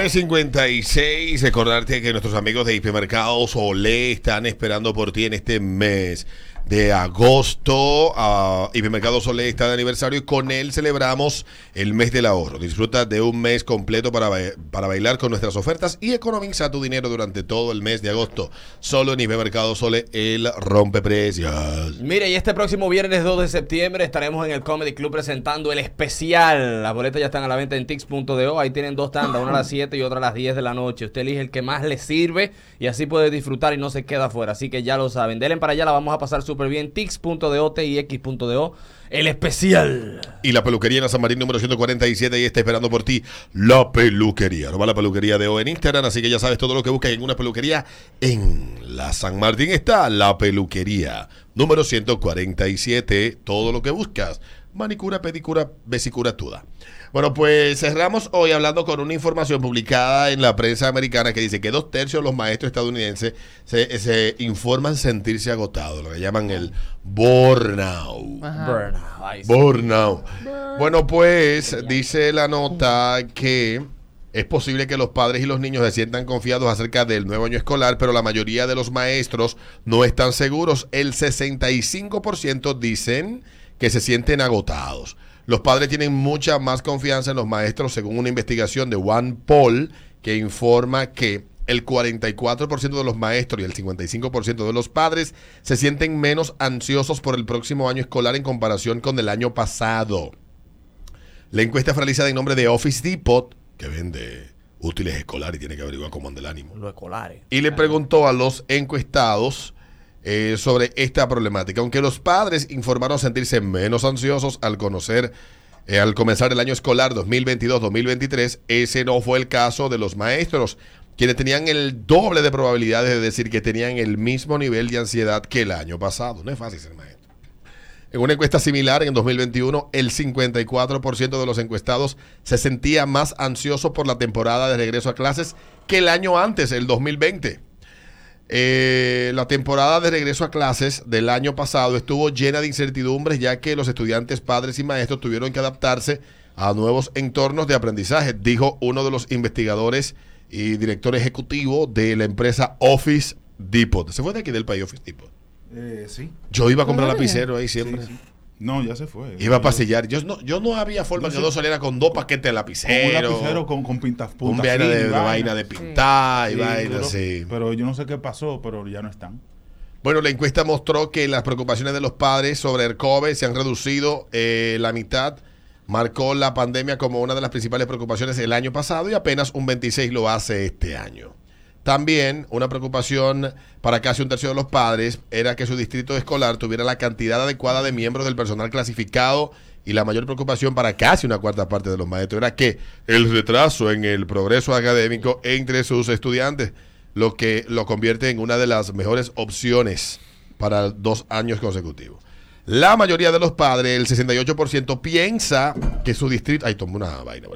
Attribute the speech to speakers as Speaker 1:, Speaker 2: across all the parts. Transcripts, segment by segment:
Speaker 1: 9.56, recordarte que nuestros amigos de Hipermercados Olé están esperando por ti en este mes de agosto. Uh, Hipermercados Olé está de aniversario y con él celebramos el mes del ahorro. Disfruta de un mes completo para, para bailar con nuestras ofertas y economiza tu dinero durante todo el mes de agosto. Solo en Hipermercados Olé, el rompe precios.
Speaker 2: Mire, y este próximo viernes 2 de septiembre estaremos en el Comedy Club presentando el especial. Las boletas ya están a la venta en tix.do. Ahí tienen dos tandas, una a las 7 y otra a las 10 de la noche. Usted elige el que más le sirve y así puede disfrutar y no se queda afuera. Así que ya lo saben. Denle para allá, la vamos a pasar súper bien. Tix.do, Tix.do, el especial.
Speaker 1: Y la peluquería en la San Martín número 147 y está esperando por ti la peluquería. No va la peluquería de O en Instagram, así que ya sabes todo lo que buscas en una peluquería. En la San Martín está la peluquería número 147. Todo lo que buscas. Manicura, pedicura, vesicura, toda. Bueno, pues cerramos hoy hablando con una información publicada en la prensa americana que dice que dos tercios de los maestros estadounidenses se, se informan sentirse agotados, lo que llaman el burnout.
Speaker 2: Burnout.
Speaker 1: Burnout. Bueno, pues dice la nota que es posible que los padres y los niños se sientan confiados acerca del nuevo año escolar, pero la mayoría de los maestros no están seguros. El 65% dicen que se sienten agotados. Los padres tienen mucha más confianza en los maestros, según una investigación de One Poll que informa que el 44% de los maestros y el 55% de los padres se sienten menos ansiosos por el próximo año escolar en comparación con el año pasado. La encuesta fue realizada en nombre de Office Depot, que vende útiles escolares y tiene que averiguar cómo anda el ánimo.
Speaker 2: Los escolares.
Speaker 1: Y le preguntó a los encuestados eh, sobre esta problemática. Aunque los padres informaron sentirse menos ansiosos al conocer, eh, al comenzar el año escolar 2022-2023, ese no fue el caso de los maestros, quienes tenían el doble de probabilidades de decir que tenían el mismo nivel de ansiedad que el año pasado. No es fácil ser maestro. En una encuesta similar en 2021, el 54% de los encuestados se sentía más ansioso por la temporada de regreso a clases que el año antes, el 2020. Eh, la temporada de regreso a clases del año pasado estuvo llena de incertidumbres ya que los estudiantes, padres y maestros tuvieron que adaptarse a nuevos entornos de aprendizaje, dijo uno de los investigadores y director ejecutivo de la empresa Office Depot. ¿Se fue de aquí del país Office Depot?
Speaker 3: Eh, sí.
Speaker 1: Yo iba a comprar lapicero ahí siempre.
Speaker 3: Sí, sí. No, ya se fue.
Speaker 1: Iba a pasillar. Yo no, yo no había forma
Speaker 3: No
Speaker 1: que yo saliera con dos paquetes de
Speaker 3: Con un
Speaker 1: lapicero.
Speaker 3: lapicero con, con pintas
Speaker 1: un
Speaker 3: puntas
Speaker 1: vaina
Speaker 3: finas
Speaker 1: de, vaina de pintar y
Speaker 3: Sí,
Speaker 1: vaina
Speaker 3: pero-
Speaker 1: así.
Speaker 3: Pero yo no sé qué pasó, pero ya no están.
Speaker 1: Bueno, la encuesta mostró que las preocupaciones de los padres sobre el COVID se han reducido eh, la mitad. Marcó la pandemia como una de las principales preocupaciones el año pasado y apenas un 26 lo hace este año. También una preocupación para casi un tercio de los padres era que su distrito escolar tuviera la cantidad adecuada de miembros del personal clasificado y la mayor preocupación para casi una cuarta parte de los maestros era que el retraso en el progreso académico entre sus estudiantes, lo que lo convierte en una de las mejores opciones para dos años consecutivos. La mayoría de los padres, el 68%, piensa que su distrito... Ay, tomé una vaina.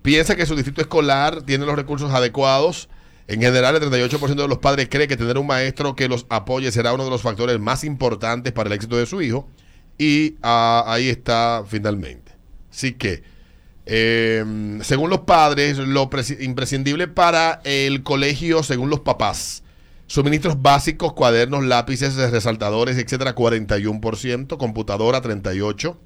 Speaker 1: Piensa que su distrito escolar tiene los recursos adecuados. En general, el 38% de los padres cree que tener un maestro que los apoye será uno de los factores más importantes para el éxito de su hijo. Y ah, ahí está finalmente. Así que, eh, según los padres, lo imprescindible para el colegio, según los papás, suministros básicos, cuadernos, lápices, resaltadores, etcétera, 41%, computadora, 38%,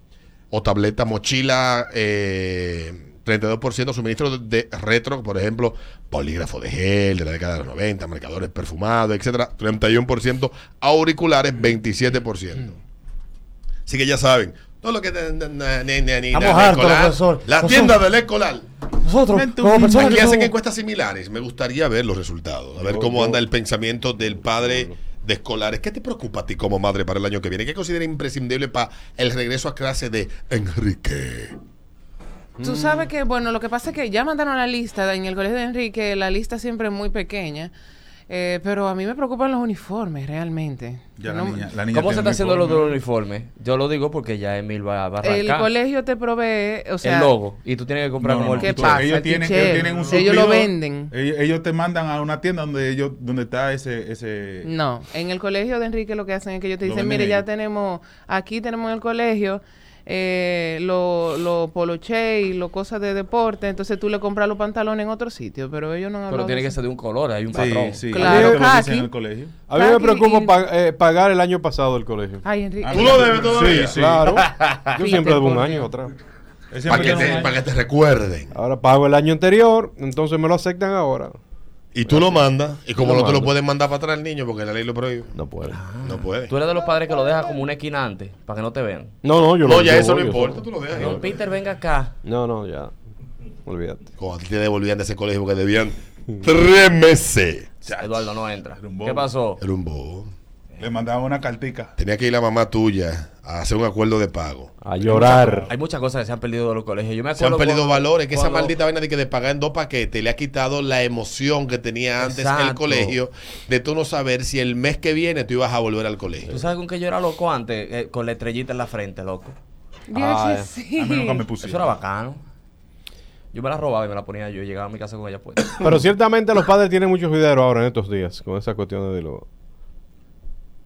Speaker 1: o tableta, mochila, eh, 32%, suministros de, de retro, por ejemplo, polígrafo de gel de la década de los 90, marcadores perfumados, etcétera, 31%, auriculares, 27%. Así que ya saben, todo lo que...
Speaker 2: Estamos hartos, profesor.
Speaker 1: La tienda del escolar.
Speaker 2: Nosotros,
Speaker 1: Aquí hacen encuestas similares. Me gustaría ver los resultados, a ver cómo anda el pensamiento del padre de escolares. ¿Qué te preocupa a ti como madre para el año que viene? ¿Qué considera imprescindible para el regreso a clase de Enrique?
Speaker 4: Tú sabes que, bueno, lo que pasa es que ya mandaron la lista en el colegio de Enrique, la lista siempre es muy pequeña, eh, pero a mí me preocupan los uniformes, realmente.
Speaker 3: Ya
Speaker 4: No-
Speaker 3: la niña, la niña
Speaker 2: ¿Cómo se está haciendo lo del
Speaker 3: uniforme.
Speaker 2: uniforme? Yo lo digo porque ya Emil va, a
Speaker 4: el
Speaker 2: arrancar.
Speaker 4: colegio te provee, o sea,
Speaker 2: el logo. Y tú tienes que comprar
Speaker 3: No,
Speaker 2: como
Speaker 3: no.
Speaker 2: el
Speaker 4: ¿Qué
Speaker 3: Tú-
Speaker 4: pasa?
Speaker 3: Ellos
Speaker 4: El
Speaker 3: tienen, ellos tienen un
Speaker 4: Ellos lo venden.
Speaker 3: Ellos, ellos te mandan a una tienda donde ellos, donde está ese, ese.
Speaker 4: No, en el colegio de Enrique lo que hacen es que ellos te dicen, mire, ya tenemos, aquí tenemos en el colegio eh, los lo poloche y los cosas de deporte, entonces tú le compras los pantalones en otro sitio, pero ellos no han
Speaker 2: Pero tiene que ser de un color, hay un
Speaker 3: Sí,
Speaker 2: patrón.
Speaker 3: sí.
Speaker 4: Claro,
Speaker 3: lo
Speaker 4: Kaki.
Speaker 3: en el colegio.
Speaker 5: A mí me preocupa
Speaker 4: y-
Speaker 5: pa- eh, pagar el año pasado del colegio.
Speaker 4: Ay, Enrique.
Speaker 1: ¿Tú lo debes todavía?
Speaker 3: Sí, sí.
Speaker 5: Claro. Yo
Speaker 4: Fíjate,
Speaker 5: siempre debo un año atrás.
Speaker 1: Para que, te, para que te recuerden.
Speaker 5: Ahora pago el año anterior, entonces me lo aceptan ahora.
Speaker 1: Y tú lo mandas. Y como no te lo pueden mandar para atrás al niño porque la ley lo prohíbe.
Speaker 5: No puedo.
Speaker 1: No puede.
Speaker 2: Tú eres de los padres que lo dejas como una esquina antes, para que no te vean.
Speaker 5: No, no, yo
Speaker 1: No,
Speaker 5: lo
Speaker 1: ya
Speaker 5: yo
Speaker 1: eso no
Speaker 5: voy,
Speaker 1: importa. Tú lo dejas.
Speaker 2: Don Peter, venga acá.
Speaker 5: No, no, ya. Olvídate.
Speaker 1: Como a ti te devolvían de ese colegio porque debían tres meses.
Speaker 2: Eduardo no entra. ¿Qué pasó?
Speaker 1: Era un bobo.
Speaker 3: Le mandaba una cartica.
Speaker 1: Tenía que ir la mamá tuya a hacer un acuerdo de pago.
Speaker 5: A llorar.
Speaker 2: Hay muchas cosas que se han perdido de los colegios. Yo me
Speaker 1: Se han
Speaker 2: acuerdo
Speaker 1: perdido
Speaker 2: cuando-
Speaker 1: valores. Que esa maldita vaina de que de pagar en dos paquetes le ha quitado la emoción que tenía antes el colegio de tú no saber si el mes que viene tú ibas a volver al colegio.
Speaker 2: ¿Tú sabes con qué yo era loco antes? Eh, con la estrellita en la frente, loco.
Speaker 5: Ah,
Speaker 4: sí.
Speaker 3: A mí nunca me pusieron.
Speaker 2: Eso era bacano. Yo me la robaba y me la ponía yo. y Llegaba a mi casa con ella puesta.
Speaker 5: Pero ciertamente los padres tienen muchos videos ahora en estos días con esa cuestión de los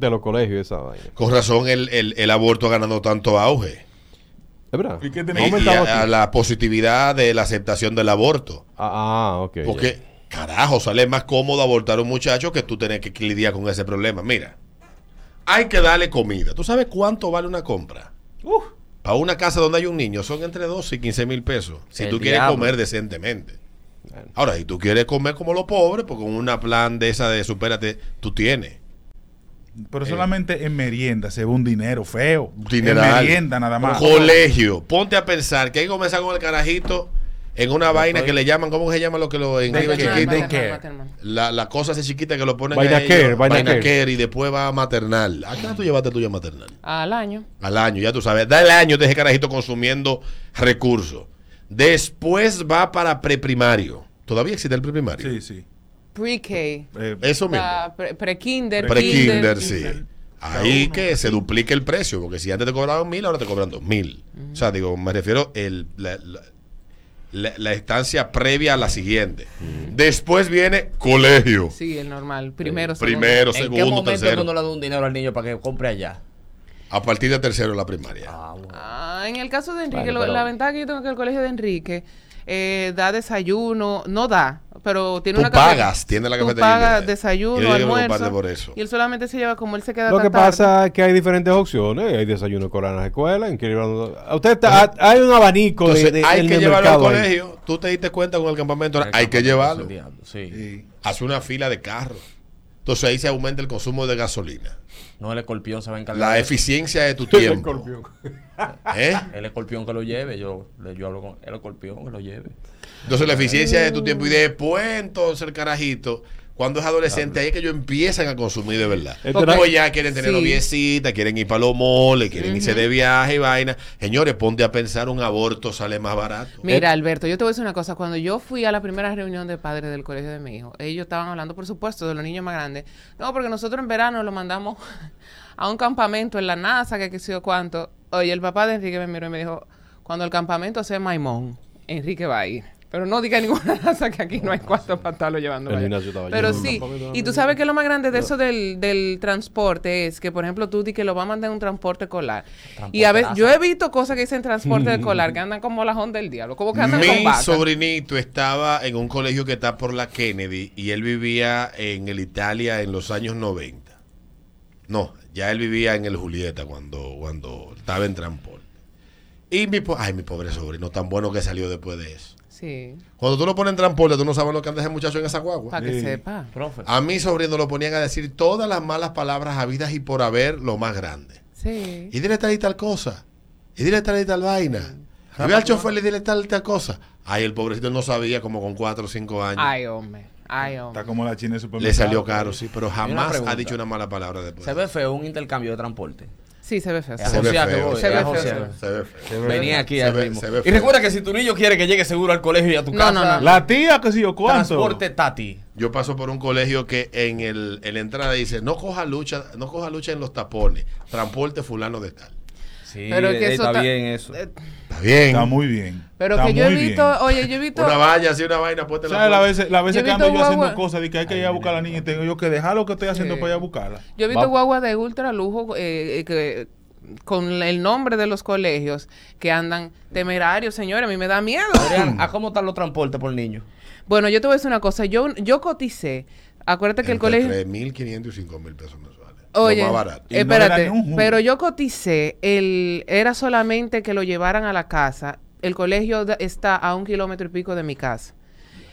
Speaker 5: de los colegios esa vaina.
Speaker 1: Con razón el, el- el aborto ha ganado tanto auge.
Speaker 5: ¿Es verdad?
Speaker 3: ¿Y qué?
Speaker 1: Y, a- a la positividad de la aceptación del aborto.
Speaker 5: Ah, ah, ok.
Speaker 1: Porque, carajo, sale más cómodo abortar a un muchacho que tú tener que lidiar con ese problema. Mira, hay que darle comida. ¿Tú sabes cuánto vale una compra? Para una casa donde hay un niño son entre 12 y 15 mil pesos. Si
Speaker 2: El
Speaker 1: tú quieres
Speaker 2: diablo.
Speaker 1: comer decentemente. Ahora, si tú quieres comer como los pobres, pues con una plan de esa de supérate, tú tienes.
Speaker 3: Pero solamente en merienda se ve un dinero feo.
Speaker 1: Dineral.
Speaker 3: En merienda nada más.
Speaker 1: Colegio. Ponte a pensar que hay que comenzar con el carajito en una vaina que le llaman, ¿cómo se llama lo que lo en
Speaker 3: Daycare,
Speaker 1: chiquito?
Speaker 3: daycare.
Speaker 4: Maternal, maternal.
Speaker 1: La, la cosa esa chiquita que lo ponen
Speaker 5: Vaina
Speaker 1: a ellos,
Speaker 5: care, vaina
Speaker 1: vaina
Speaker 5: care.
Speaker 1: care, y después va a maternal. ¿A qué edad tú llevaste tuya maternal?
Speaker 4: Al año.
Speaker 1: Al año, ya tú sabes. Da el año de ese carajito consumiendo recursos. Después va para preprimario. ¿Todavía existe el preprimario?
Speaker 3: Sí, sí.
Speaker 4: Pre-K.
Speaker 3: Eh,
Speaker 1: Eso mismo.
Speaker 4: Pre- Pre-kinder.
Speaker 1: Pre-kinder,
Speaker 4: kinder.
Speaker 1: sí. Ahí que se duplica el precio, porque si antes te cobraban mil, ahora te cobran dos mil. O sea, digo, me refiero el, la, la- la- la estancia previa a la siguiente. Después viene colegio.
Speaker 4: Sí, el normal. Primero, segundo.
Speaker 1: Primero,
Speaker 2: ¿En qué
Speaker 1: segundo,
Speaker 2: momento
Speaker 1: tercero.
Speaker 2: uno le da un dinero al niño para que compre allá?
Speaker 1: A partir de tercero la primaria.
Speaker 2: Ah, bueno.
Speaker 4: Ah, en el caso de Enrique,
Speaker 2: Vale,
Speaker 4: lo-
Speaker 2: pero-
Speaker 4: la ventaja que yo tengo es que el colegio de Enrique eh, da desayuno, no da, pero tiene
Speaker 1: Tú
Speaker 4: una café-
Speaker 1: pagas, tiene la
Speaker 4: tú
Speaker 1: cafetería.
Speaker 4: pagas
Speaker 1: Yo
Speaker 4: desayuno,
Speaker 1: a
Speaker 4: almuerzo.
Speaker 1: preocuparte por eso.
Speaker 4: Y él solamente se lleva como él se queda
Speaker 5: Lo
Speaker 4: tan
Speaker 5: que
Speaker 4: tarde.
Speaker 5: pasa es que hay diferentes opciones. Hay desayuno escolar en las escuelas. Usted está- hay un abanico de,
Speaker 1: Entonces,
Speaker 5: de-
Speaker 1: hay que llevarlo al
Speaker 5: mercado ahí.
Speaker 1: colegio. Tú te diste cuenta con el campamento.
Speaker 2: El
Speaker 1: hay que llevarlo.
Speaker 2: Sí.
Speaker 3: y-
Speaker 1: Hace una fila de carros. Entonces ahí se aumenta el consumo de gasolina.
Speaker 2: No, el escorpión se va a encargar.
Speaker 1: La
Speaker 2: de
Speaker 1: eficiencia de tu
Speaker 5: El
Speaker 1: tiempo.
Speaker 5: escorpión.
Speaker 1: ¿Eh?
Speaker 2: El escorpión que lo lleve. Yo, yo hablo con el escorpión que lo lleve.
Speaker 1: Entonces la eficiencia de tu tiempo. Y después entonces el carajito, cuando es adolescente, ahí es que ellos empiezan a consumir de verdad.
Speaker 5: Este
Speaker 1: Porque pues ya quieren tener
Speaker 4: Sí.
Speaker 1: noviecita, quieren ir para los moles, quieren irse de viaje y vaina. Señores, ponte a pensar, un aborto sale más barato.
Speaker 4: Mira, Alberto, yo te voy a decir una cosa. Cuando yo fui a la primera reunión de padres del colegio de mi hijo, ellos estaban hablando, por supuesto, de los niños más grandes. No, porque nosotros en verano lo mandamos a un campamento en la NASA, que qué sé yo cuánto. Oye, el papá de Enrique me miró y me dijo, cuando el campamento sea Maimón, Enrique va a ir. Pero no diga ninguna NASA que aquí no hay cuarto para estarlo llevando. Pero sí, y tú sabes que lo más grande de eso del, del transporte es que, por ejemplo, tú di que lo va a mandar en un transporte escolar. Y a veces, yo he visto cosas que dicen transporte escolar que andan como la honda del diablo, como que andan con
Speaker 1: Mi sobrinito estaba en un colegio que está por la Kennedy y él vivía en el Italia en los años 90. No, ya él vivía en el Julieta cuando, cuando estaba en transporte. Y mi, po- ay, mi pobre sobrino, tan bueno que salió después de eso.
Speaker 4: Sí,
Speaker 1: Cuando tú lo pones en transporte, tú no sabes lo que anda ese muchacho en esa guagua.
Speaker 4: para que
Speaker 3: Sí.
Speaker 4: sepa.
Speaker 2: Profe.
Speaker 1: A mi sobrino lo ponían a decir todas las malas palabras habidas y por haber lo más grande.
Speaker 4: Sí.
Speaker 1: Y dile tal y tal cosa. Y dile tal y tal vaina. Y ve al chofer y dile tal y tal cosa. Ay, el pobrecito no sabía como con 4 o 5 años.
Speaker 4: Ay, hombre. Ay,
Speaker 3: Está
Speaker 4: hombre.
Speaker 3: como la china de
Speaker 1: Le
Speaker 3: supermercado.
Speaker 1: salió caro, sí, pero jamás ha dicho una mala palabra después.
Speaker 2: Se ve feo un intercambio de transporte.
Speaker 4: Sí, se ve feo.
Speaker 1: Se ve feo,
Speaker 4: se ve feo.
Speaker 2: Venía aquí al ritmo. Y recuerda que si tu niño quiere que llegue seguro al colegio y a tu
Speaker 4: No,
Speaker 2: casa,
Speaker 4: no, no.
Speaker 3: La tía, que sí yo cuánto.
Speaker 2: transporte Tati.
Speaker 1: Yo paso por un colegio que en, el, en la entrada dice, no coja lucha, no coja lucha en los tapones, transporte fulano de tal.
Speaker 2: Sí,
Speaker 4: Pero que
Speaker 2: eh,
Speaker 4: eso
Speaker 2: está bien eso.
Speaker 4: eh,
Speaker 1: Está bien.
Speaker 3: Está muy bien.
Speaker 4: Pero
Speaker 3: Está
Speaker 4: que yo he
Speaker 3: muy
Speaker 4: visto,
Speaker 3: bien.
Speaker 4: oye, yo he visto.
Speaker 1: Una valla, así una vaina, ponte la
Speaker 3: ¿Sabes? La
Speaker 1: puerta.
Speaker 3: veces, la veces que ando yo haciendo cosas de que hay que ir a buscar a la niña y tengo yo que dejar lo que estoy haciendo
Speaker 4: Sí.
Speaker 3: para ir a buscarla.
Speaker 4: Yo he visto
Speaker 5: Va-
Speaker 4: guaguas de ultra lujo eh, eh, que con el nombre de los colegios que andan temerarios, señores, a mí me da miedo.
Speaker 2: ¿a cómo están los transportes por niño?
Speaker 4: Bueno, yo te voy a decir una cosa, yo, yo coticé, acuérdate que el colegio...
Speaker 1: 3.500 y 5.000 pesos mensuales.
Speaker 4: Oye,
Speaker 1: Lo más barato.
Speaker 3: No
Speaker 4: espérate, pero yo coticé, el, era solamente que lo llevaran a la casa. El colegio da- está a un kilómetro y pico de mi casa.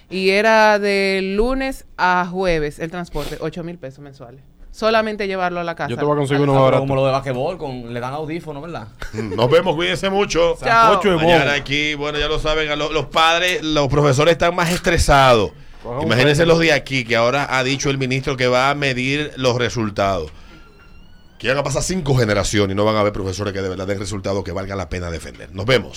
Speaker 4: Y era de lunes a jueves el transporte, 8 mil pesos mensuales. Solamente llevarlo a la casa.
Speaker 5: Yo te voy a conseguir uno
Speaker 2: Ah,
Speaker 5: barato.
Speaker 2: como lo de basquetbol, con, le dan audífonos, ¿verdad?
Speaker 1: Nos vemos, cuídense mucho.
Speaker 4: Chao.
Speaker 1: Mañana aquí, bueno, ya lo saben, los padres, los profesores están más estresados.
Speaker 5: Coja
Speaker 1: Imagínense los de aquí, que ahora ha dicho el ministro que va a medir los resultados. Que van a pasar cinco generaciones y no van a haber profesores que de verdad den resultados que valga la pena defender. Nos vemos.